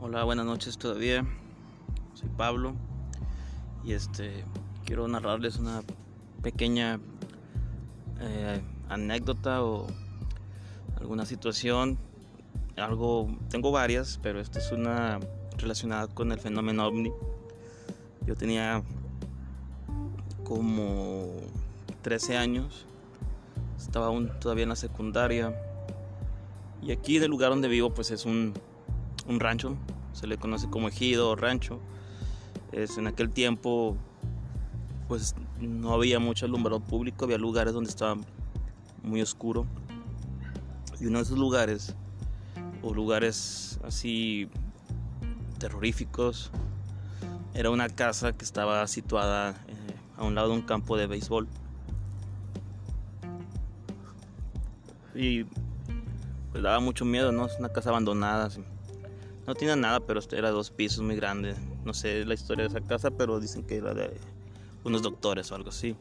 Hola, buenas noches todavía. Soy Pablo y este quiero narrarles una pequeña eh, anécdota o alguna situación. Algo, tengo varias, pero esta es una relacionada con el fenómeno ovni. Yo tenía como 13 años, estaba aún todavía en la secundaria y aquí en lugar donde vivo pues es un un rancho, se le conoce como ejido o rancho. Es, en aquel tiempo pues no había mucho alumbrado público, había lugares donde estaba muy oscuro. Y uno de esos lugares, o lugares así terroríficos, era una casa que estaba situada eh, a un lado de un campo de béisbol. Y pues daba mucho miedo, ¿no? Es una casa abandonada. No tiene nada, pero era dos pisos muy grande. No sé la historia de esa casa, pero dicen que era de unos doctores o algo así.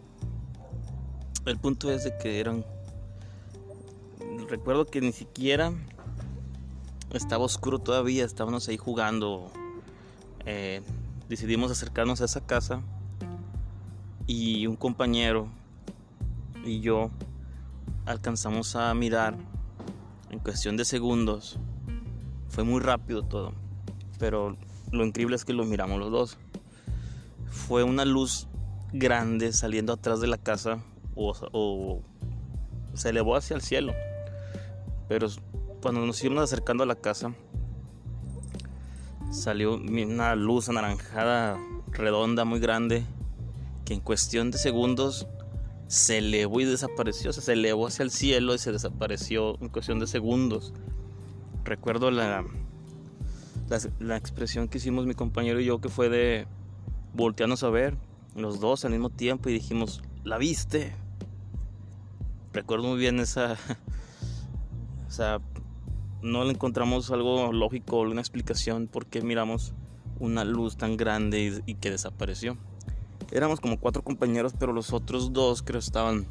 El punto es de que eran... Recuerdo que ni siquiera estaba oscuro todavía, estábamos ahí jugando. Eh, decidimos acercarnos a esa casa y un compañero y yo alcanzamos a mirar en cuestión de segundos fue muy rápido todo, pero lo increíble es que lo miramos los dos. Fue una luz grande saliendo atrás de la casa o, se elevó hacia el cielo. Pero cuando nos íbamos acercando a la casa, salió una luz anaranjada, redonda, muy grande, que en cuestión de segundos se elevó y desapareció. se elevó hacia el cielo y se desapareció en cuestión de segundos recuerdo la, la, expresión que hicimos mi compañero y yo que fue de voltearnos a ver los dos al mismo tiempo y dijimos, ¿la viste? Recuerdo muy bien esa... o sea, no le encontramos algo lógico, una explicación por qué miramos una luz tan grande y, que desapareció. Éramos como cuatro compañeros, pero los otros dos creo estaban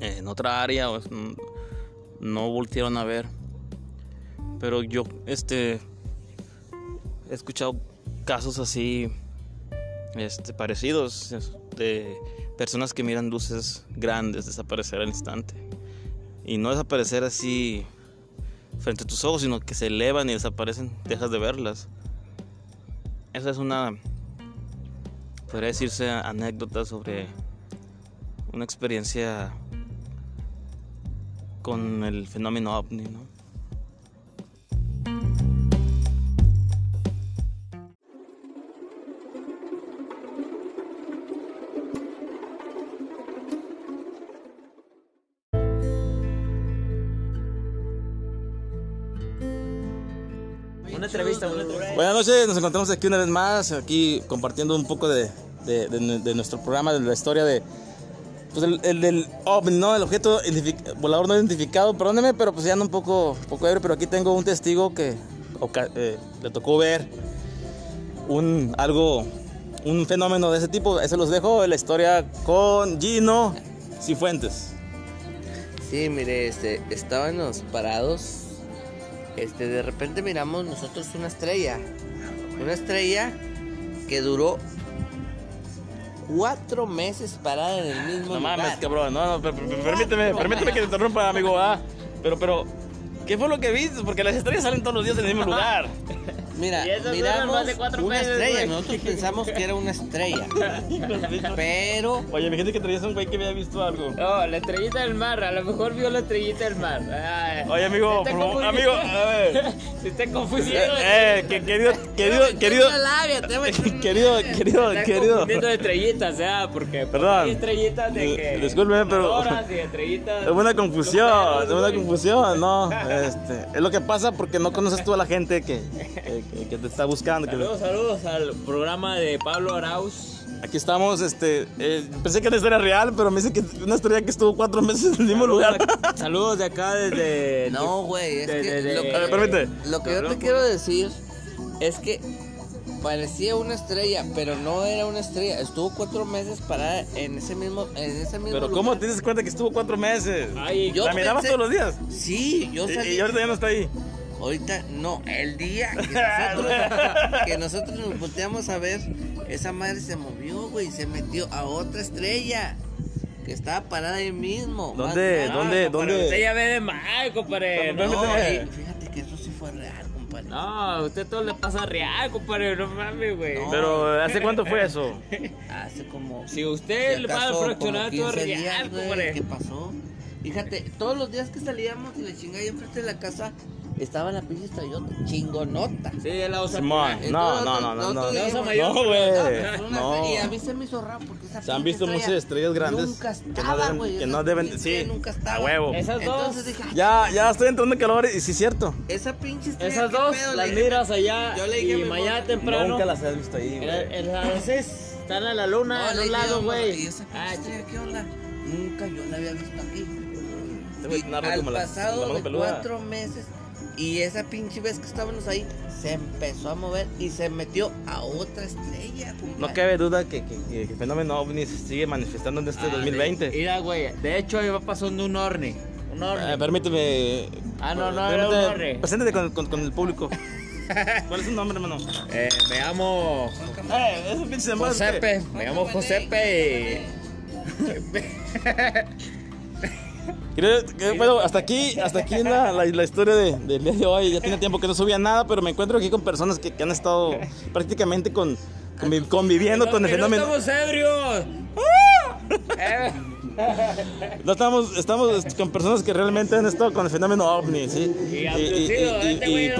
en otra área o no voltearon a ver. Pero yo, este, he escuchado casos así, este, parecidos de personas que miran luces grandes desaparecer al instante. Y no desaparecer así frente a tus ojos, sino que se elevan y desaparecen, dejas de verlas. Esa es una, podría decirse, anécdota sobre una experiencia con el fenómeno ovni, ¿no? Una entrevista, una entrevista. Buenas noches, nos encontramos aquí una vez más, aquí compartiendo un poco de, de, nuestro programa, de la historia de. Pues el, del OVNI, ¿no? El objeto volador no identificado, perdóneme, pero pues ya ando un poco, poco ebrio, pero aquí tengo un testigo que eh, le tocó ver un algo, un fenómeno de ese tipo. Ese los dejo la historia con Gino Cifuentes. Sí, mire, este, estábamos parados este, de repente miramos nosotros una estrella. Una estrella que duró cuatro meses parada en el mismo no lugar. No mames, cabrón. No, no, permíteme, permíteme que te interrumpa, amigo. Ah, pero, pero, ¿qué fue lo que viste? Porque las estrellas salen todos los días en el mismo lugar. Mira, miramos una estrella, nosotros pensamos que era una estrella. pero. Oye, mi gente que traías un güey que había visto algo. No, la estrellita del mar, a lo mejor vio la estrellita del mar. Oye, amigo, amigo, a ver. Se está confundiendo. Eh, que, querido, querido, querido. querido, querido, querido. de estrellitas, sea, porque. Perdón. Hay estrellitas de que. Disculpe, pero. estrellitas. Es una confusión, es una confusión, no. Este, es lo que pasa porque no conoces tú a la gente que que, te está buscando. Saludos, saludos al programa de Pablo Arauz. Aquí estamos, este, eh, pensé que era historia real, pero me dice que una historia que estuvo cuatro meses en el mismo lugar. saludos de acá desde... No, güey, es que, lo que, lo que yo te quiero decir es que parecía una estrella, pero no era una estrella. Estuvo cuatro meses parada en ese mismo, en ese mismo Pero ¿cómo te dices cuenta que estuvo cuatro meses? Ay, ¿La mirabas todos los días? Sí, yo salí. ¿Y, ahorita ya no está ahí? Ahorita, no, el día que nosotros, que nosotros nos volteamos a ver, esa madre se movió, güey, se metió a otra estrella que estaba parada ahí mismo. ¿Dónde? ¿Dónde? dónde? Usted ya ve de mal, compadre. No, No, y fíjate que eso sí fue real, compadre. no, a usted todo le pasa real, compadre. No mames, güey. No. Pero, ¿hace cuánto fue eso? Hace como. Si usted si le va a fraccionar todo 15 real, días, compadre. ¿Qué pasó? Fíjate, todos los días que salíamos y la chingada ahí enfrente de la casa estaba la pinche estrellota chingonota. Sí, de la osa. Simón. No, no, no, no, no. No, güey. "Ah, una No. estrella", Y a mí se me hizo raro porque esa Se han visto muchas estrella estrellas grandes nunca que no estaba, que no deben, sí, nunca estaba. a huevo. Esas dos. Entonces dije, "Ah, Ya, ya estoy entrando en calor y sí es cierto. esa pinche estrella. Esas ¿qué dos pedo?" las miras allá Yo le dije a y mañana temprano. Nunca las has visto ahí, güey. seis están a la luna, No, en un lado, güey. ¿Y esa pinche Ah, qué onda? Nunca yo la había visto aquí. Este Y al como la- la pasado de cuatro meses y esa pinche vez que estábamos ahí se empezó a mover y se metió a otra estrella. No compadre. cabe duda que, que, que el fenómeno ovni se sigue manifestando en este Ah, 2020. Mira, güey. De hecho, iba pasando un orni. Un orni. Eh, permíteme. Ah, no, no, permíteme- era un. Preséntate con, con, con el público. ¿Cuál es tu nombre, hermano? Eh, me llamo Eh, esos pinches demás. Josepe. Me llamo Josepe. Creo que, bueno, hasta aquí, hasta aquí la, la, la historia de, del día de hoy. Ya tiene tiempo que no subía nada, pero me encuentro aquí con personas que, que han estado prácticamente con, convi- conviviendo con el fenómeno. estamos ebrios. Eh, No estamos, estamos con personas que realmente han estado con el fenómeno ovni, ¿sí? Y. Este güey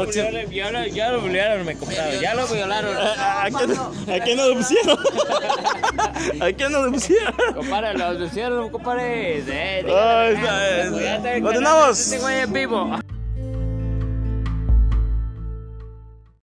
ya lo violaron, me compraron. Ya lo violaron. ¿A, quién, ¿A quién abducieron? ¿A quién abducieron? Compadre, lo abducieron, compadre. Eh, dígame, pues, ya está en ¿Lo canal, tenemos? Este güey es vivo.